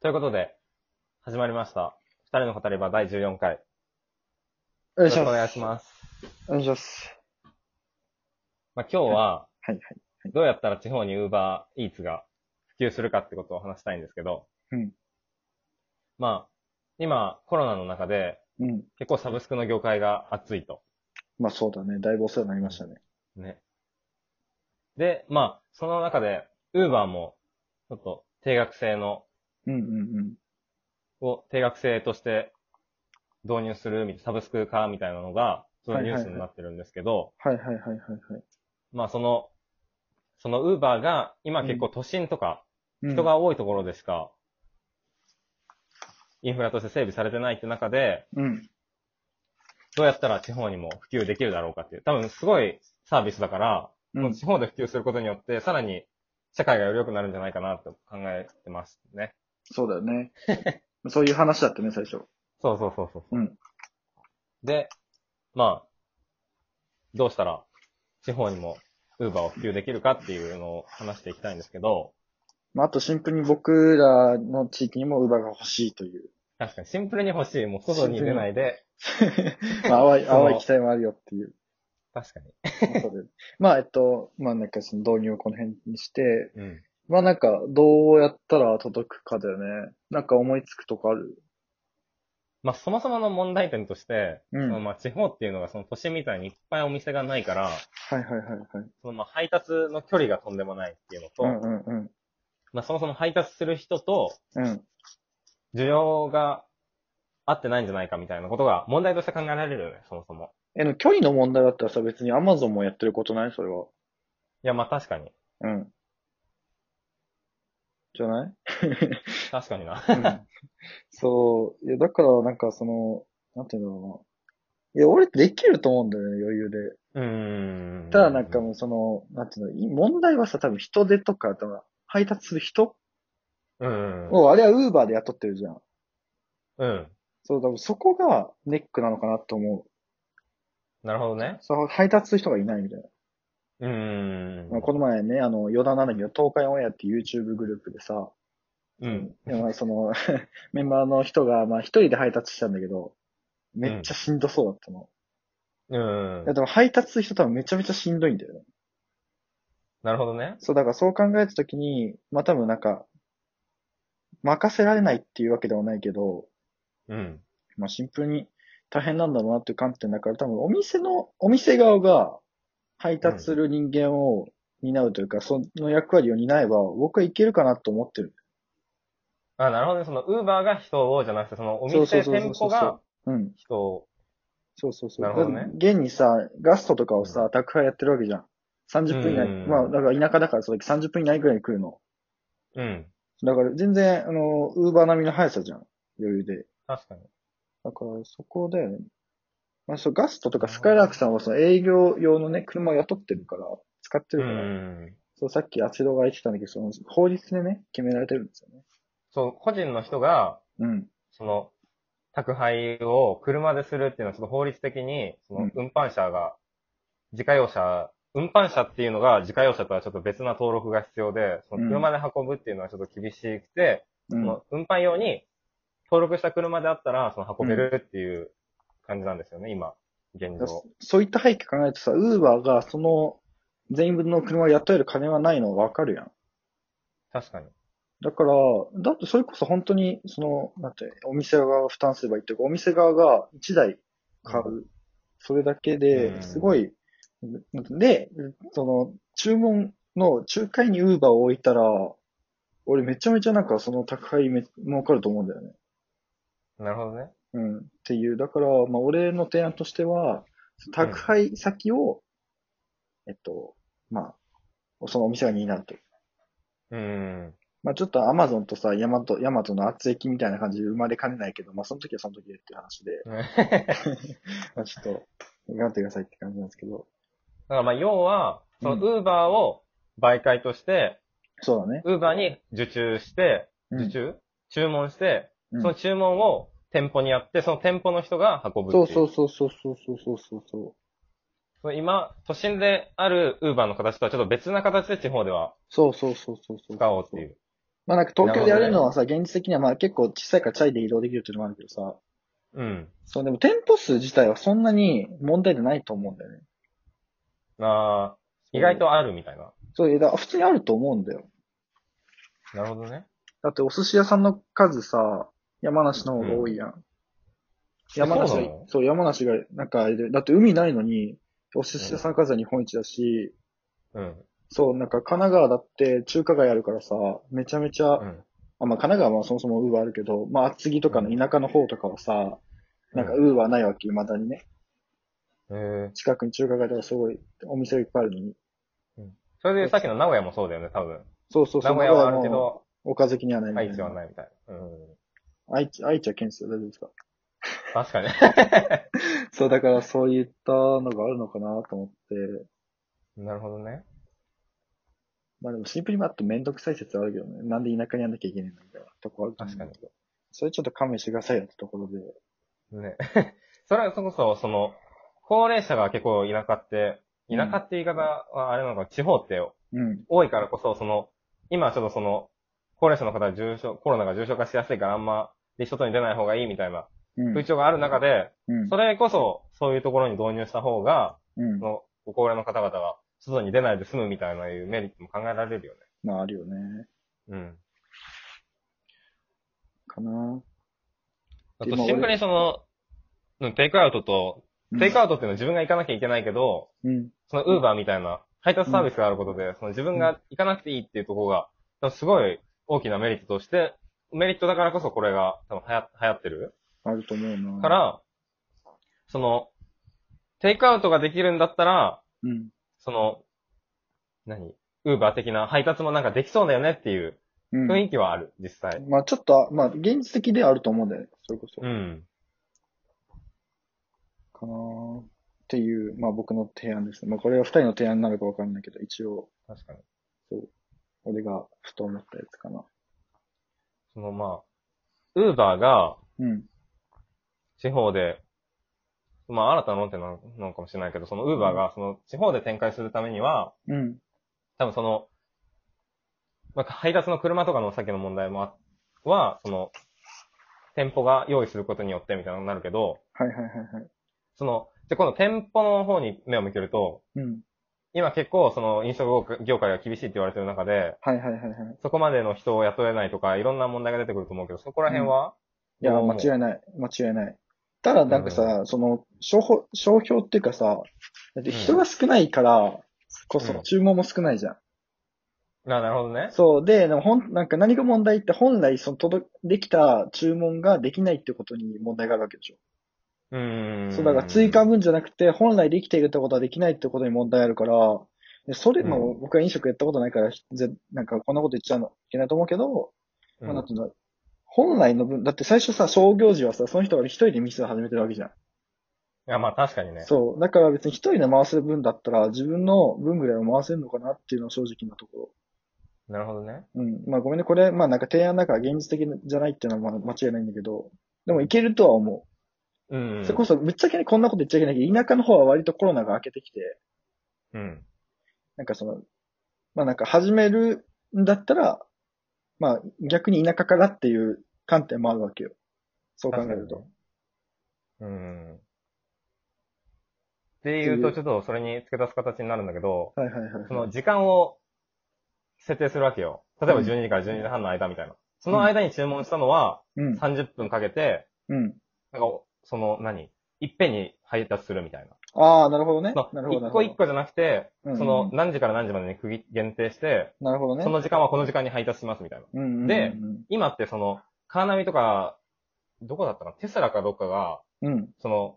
ということで、始まりました。二人の語り場第14回。お願いします。よろしくお願いします。お願いします。まあ、今日は、はいはい。どうやったら地方に Uber Eats が普及するかってことを話したいんですけど、うん。まあ、今、コロナの中で、うん。結構サブスクの業界が熱いと。まあそうだね。だいぶお世話になりましたね。ね。で、まあ、その中で、Uber も、ちょっと、定額制の、うんうんうん。を定額制として導入するみたいな、サブスク化みたいなのが、そのニュースになってるんですけど、はいはいはいはいはい。まあその、その Uber が今結構都心とかうん人、が多いところでしか、インフラとして整備されてないって中で、うん。どうやったら地方にも普及できるだろうかっていう。多分すごいサービスだから、うん。地方で普及することによって、さらに社会がより良くなるんじゃないかなと考えてますね。そうだよね。そういう話だったね、最初。そうそうそうそう。うん。で、まあ、どうしたら地方にも Uber を普及できるかっていうのを話していきたいんですけど、まああとシンプルに僕らの地域にも Uber が欲しいという。確かにシンプルに欲しい。もう外に出ないで、まあ淡い、淡い期待もあるよっていう。確かに。まあえっと、まあなんかその導入をこの辺にして、うん。まあなんかどうやったら届くかだよね。なんか思いつくとこある？まあそもそもの問題点として、うんそのまあ地方っていうのがその都心みたいにいっぱいお店がないから、はいはいはいはい。そのまあ配達の距離がとんでもないっていうのと、うんうんうん。まあそもそも配達する人とうん。需要が合ってないんじゃないかみたいなことが問題として考えられるよね、そもそも。え、距離の問題だったらさ、別に Amazon もやってることない？それは。いやまあ確かに。うん。じゃない？確かにな。うんそう。いや、だから、なんかその、なんていうのかな。いや、俺できると思うんだよね、余裕で。うーん。ただなんかもうその、なんていうの、い問題はさ、多分人手とか、多分配達する人うん。を、あれは Uber で雇ってるじゃん。うん。そう、多分そこがネックなのかなと思う。なるほどね。そう、配達する人がいないみたいな。うーん。まあこの前ね、あの、余談なんだけど、東海オンエアっていう YouTube グループでさ、うん。であその、メンバーの人が、まあ一人で配達したんだけど、めっちゃしんどそうだったの。うんいや、。でも配達する人多分めちゃめちゃしんどいんだよね。なるほどね。そう、だからそう考えたときに、まあ多分なんか、任せられないっていうわけではないけど、うん。まあシンプルに大変なんだろうなっていう観点だから、多分お店の、お店側が配達する人間を担うというか、その役割を担えば、僕はいけるかなと思ってる。あ、なるほどね。その、ウーバーが人をじゃなくて、その、おそうそう店、店そうそうそう舗がうん。人を。そうそうそう。なるほどね現にさ、ガストとかをさ、宅配やってるわけじゃん。30分以内。うんまあ、だから田舎だからその時30分以内ぐらいに来るの。うん。だから全然、あの、ウーバー並みの速さじゃん。余裕で。確かに。だから、そこだよね。まあ、そう、ガストとかスカイラークさんはその営業用のね、車を雇ってるから、使ってうるから。ん。そう、さっきアチロが言ってたんだけど、その、法律でね、決められてるんですよね。そう、個人の人が、うん。その、宅配を車でするっていうのは、ちょっと法律的に、そのうん、運搬車が、自家用車、運搬車っていうのが自家用車とはちょっと別な登録が必要で、その車で運ぶっていうのはちょっと厳しくて、うん。その運搬用に登録した車であったら、その運べるっていう感じなんですよね、今、現状。そういった背景考えるとさ、ウーバーがその、全員分の車を雇える金はないのはわかるやん。確かに。だから、だってそれこそ本当に、その、なんて、お店側が負担すればいいっていうか、お店側が1台買う。それだけうで、んすごい、で、その、注文の仲介にウーバーを置いたら、俺めちゃめちゃなんかその宅配め儲かると思うんだよね。なるほどね。うん。っていう、だから、まあ俺の提案としては、宅配先を、えっと、まあ、そのお店が担うと。うん。まあちょっとアマゾンとさ、ヤマト、ヤマトの圧益みたいな感じで生まれかねないけど、まあその時はその時でっていう話で、まあちょっと、頑張ってくださいって感じなんですけど。だからまあ、要は、その、うんウーバーを媒介として、そうだね。ウーバーに受注して、うん受注？注文して、うんその注文を店舗にやって、その店舗の人が運ぶってい。そううそうそうそうそうそうそうそう。今、都心であるウーバーの形とはちょっと別な形で地方ではそうそうそうそうそう。使おうっていう。まあなんか東京でやるのはさ、現実的にはまあ結構小さいからチャイで移動できるっていうのもあるけどさ、うん。そう、でも店舗数自体はそんなに問題でないと思うんだよね。ああ、意外とあるみたいな。そう、だ普通にあると思うんだよ。なるほどね。だってお寿司屋さんの数さ、山梨の方が多いやん。山梨がそう山梨が、なんかあれで、だって海ないのに、お寿司屋さんの数は日本一だし、うん。そう、なんか神奈川だって中華街あるからさ、めちゃめちゃ、うん。あまあ神奈川はそもそもウーバーあるけど、まあ厚木とかの田舎の方とかはさ、なんかウーバーないわけ、未だにね。ええ近くに中華街とかすごいお店がいっぱいあるのに。それでさっきの名古屋もそうだよね、多分。そうそうそう。名古屋はあるけど、岡崎にはないみたいな。愛知はないみたいな。うん。愛知、愛知は県ですよ、大丈夫ですか？確かに。そう、だからそういったのがあるのかなと思って、なるほどね。まあでもシンプルにあってめんどくさい説はあるけどね。なんで田舎にやんなきゃいけないのみたいなとこあると思うんだけど。それちょっと勘弁してくださいよってところで。ね。それはそこそ、その、高齢者が結構田舎って、田舎って言い方はあれなのか、地方ってうん。多いからこそ、その、今ちょっとその、高齢者の方は重症、コロナが重症化しやすいからあんま、で外に出ない方がいいみたいなうん。風潮がある中で、うん。それこそ、そういうところに導入した方が。の、ご高齢の方々が外に出ないで済むみたいないうメリットも考えられるよね。まああるよね。うん。かなあとシンプルにその、うんテイクアウトと、テイクアウトっていうのは自分が行かなきゃいけないけど、うん。そのウーバーみたいな配達サービスがあることで、その自分が行かなくていいっていうところが、すごい大きなメリットとして、メリットだからこそこれが多分流行流行ってる？あると思うな。か、ら、その、テイクアウトができるんだったら、うん。その、何？ウーバー的な配達もなんかできそうだよねっていううん。雰囲気はある、実際。まあちょっと、まあ現実的ではあると思うんだよね。それこそ。うん。かなっていう、まあ僕の提案ですね。まあこれは二人の提案になるかわかんないけど、一応、確かに。俺がふと思ったやつかな。そのまあ、ウーバーがうん。地方で、まあ新たな論点なのかもしれないけど、そのウーバーがその地方で展開するためには、うん。多分その、まあ、配達の車とかのさっきの問題もあ、は、その、店舗が用意することによってみたいなのになるけど、はいはいはいはい。その、じゃあ今度店舗の方に目を向けると、うん。今結構その飲食業界が厳しいって言われてる中で、はいはいはいはい。そこまでの人を雇えないとか、いろんな問題が出てくると思うけど、そこら辺は、いや、間違いない。間違いない。ただ、なんかさ、その、商標、商標っていうかさ、だって人が少ないから、こそうん注文も少ないじゃん。あ、なるほどね。そう。で、でもほん、なんか何が問題って本来、その、届、できた注文ができないってことに問題があるわけでしょ。うーん。そう、だから追加分じゃなくて、本来できているってことはできないってことに問題あるから、でそれも、僕は飲食やったことないから、ぜなんかこんなこと言っちゃうのいけないと思うけど、うん、まあ、なんていうの、本来の分、だって最初さ、創業時はさ、その人が一人で店を始めてるわけじゃん。いや、まあ確かにね。そう。だから別に一人で回せる分だったら、自分の分ぐらいは回せるのかなっていうのは正直なとこなるほどね。ろ。うん。まあごめんね、これ、まあなんか提案だから現実的じゃないっていうのはまあ間違いないんだけど、でもいけるとは思うん、う。それこそ、ぶっちゃけね、こんなこと言っちゃいけないけど、田舎の方は割とコロナが明けてきて、うん。なんかその、まあなんか始めるんだったら、まあ逆に田舎からっていう観点もあるわけよ。そう考えると。うん。っていうと、ちょっとそれに付け足す形になるんだけど、はいはいはいはい。その時間を設定するわけよ。例えばうん12時から12時半の間みたいな。その間に注文したのはうん。30分かけて、うん。なんか、その何？いっぺんに配達するみたいな。ああ、なるほどね。そなるほど。の一個一個じゃなくて、うんうんその何時から何時までに区切限定して、なるほどね。その時間はこの時間に配達しますみたいな。うんうんうんうん、で今ってその、カーナビとか、どこだったかな？テスラかどっかが、うん。その、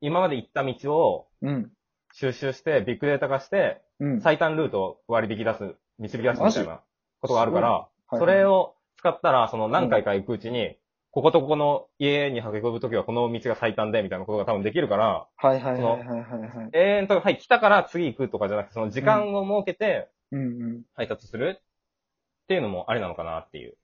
今まで行った道をうん。収集して、ビッグデータ化して、うん。最短ルートを割引出す、導き出すみたいなことがあるから、はいそれを使ったら、その何回か行くうちに、こことここの家に運ぶときはこの道が最短で、みたいなことが多分できるから、はいはいはいはいはいはい。永遠と、はい、来たから次行くとかじゃなくて、その時間を設けてうんうん。配達するっていうのもありなのかなっていう。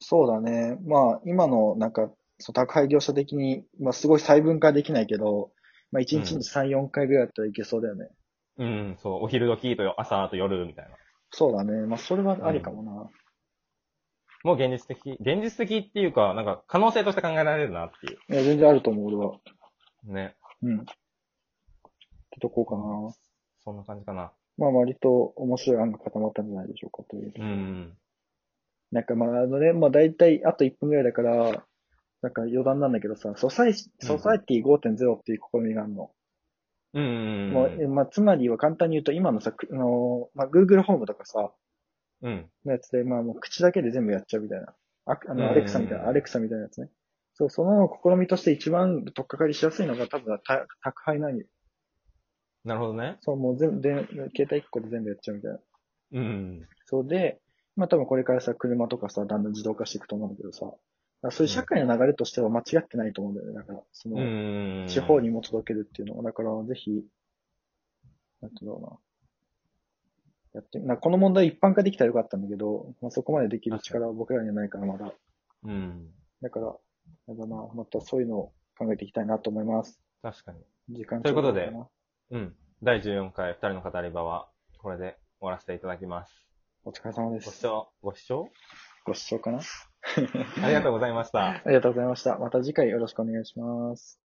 そうだね。まあ、今のなんか、そう宅配業者的に、まあすごい細分化できないけど、まあ1日に3、4回ぐらいだったらいけそうだよね。うん、そう、お昼時と朝と夜みたいな。そうだね。まあそれはありかもな。もう現実的、現実的っていうか、なんか可能性として考えられるなっていう。いや、全然あると思う、俺は。ね。うん。ってとこかな。そんな感じかな。まあ、割と面白い案が固まったんじゃないでしょうか、という。うん。なんかまあ、あのね、まあ大体あと1分ぐらいだから、なんか余談なんだけどさ、ソサイ、ソサイティ5.0っていう試みがあるの。うん。もう、まあ、つまりは簡単に言うと、今のさ、くあの、まあ、Google ホームとかさ、うん。のやつで、まあもう口だけで全部やっちゃうみたいな。ああの、アレクサみたいな、アレクサみたいなやつね。そう、その試みとして一番取っかかりしやすいのが多分た宅配なんよ。なるほどね。そう、もう全部、で携帯1個で全部やっちゃうみたいな。うん。そうで、まあ多分これからさ、車とかさ、だんだん自動化していくと思うんだけどさ、だからそういう社会の流れとしては間違ってないと思うんだよね。だから、その、うん。地方にも届けるっていうのは、だからぜひ、なんていうんだろうな。やって、なこの問題一般化できたらよかったんだけど、まあ、そこまでできる力は僕らにはないからまだ。うん。だから、やだな、またそういうのを考えていきたいなと思います。確かに。時間ということでうん。第14回二人の語り場は、これで終わらせていただきます。なお疲れ様です。ご視聴、ご視聴？ご視聴かな？ありがとうございました。ありがとうございました。また次回よろしくお願いします。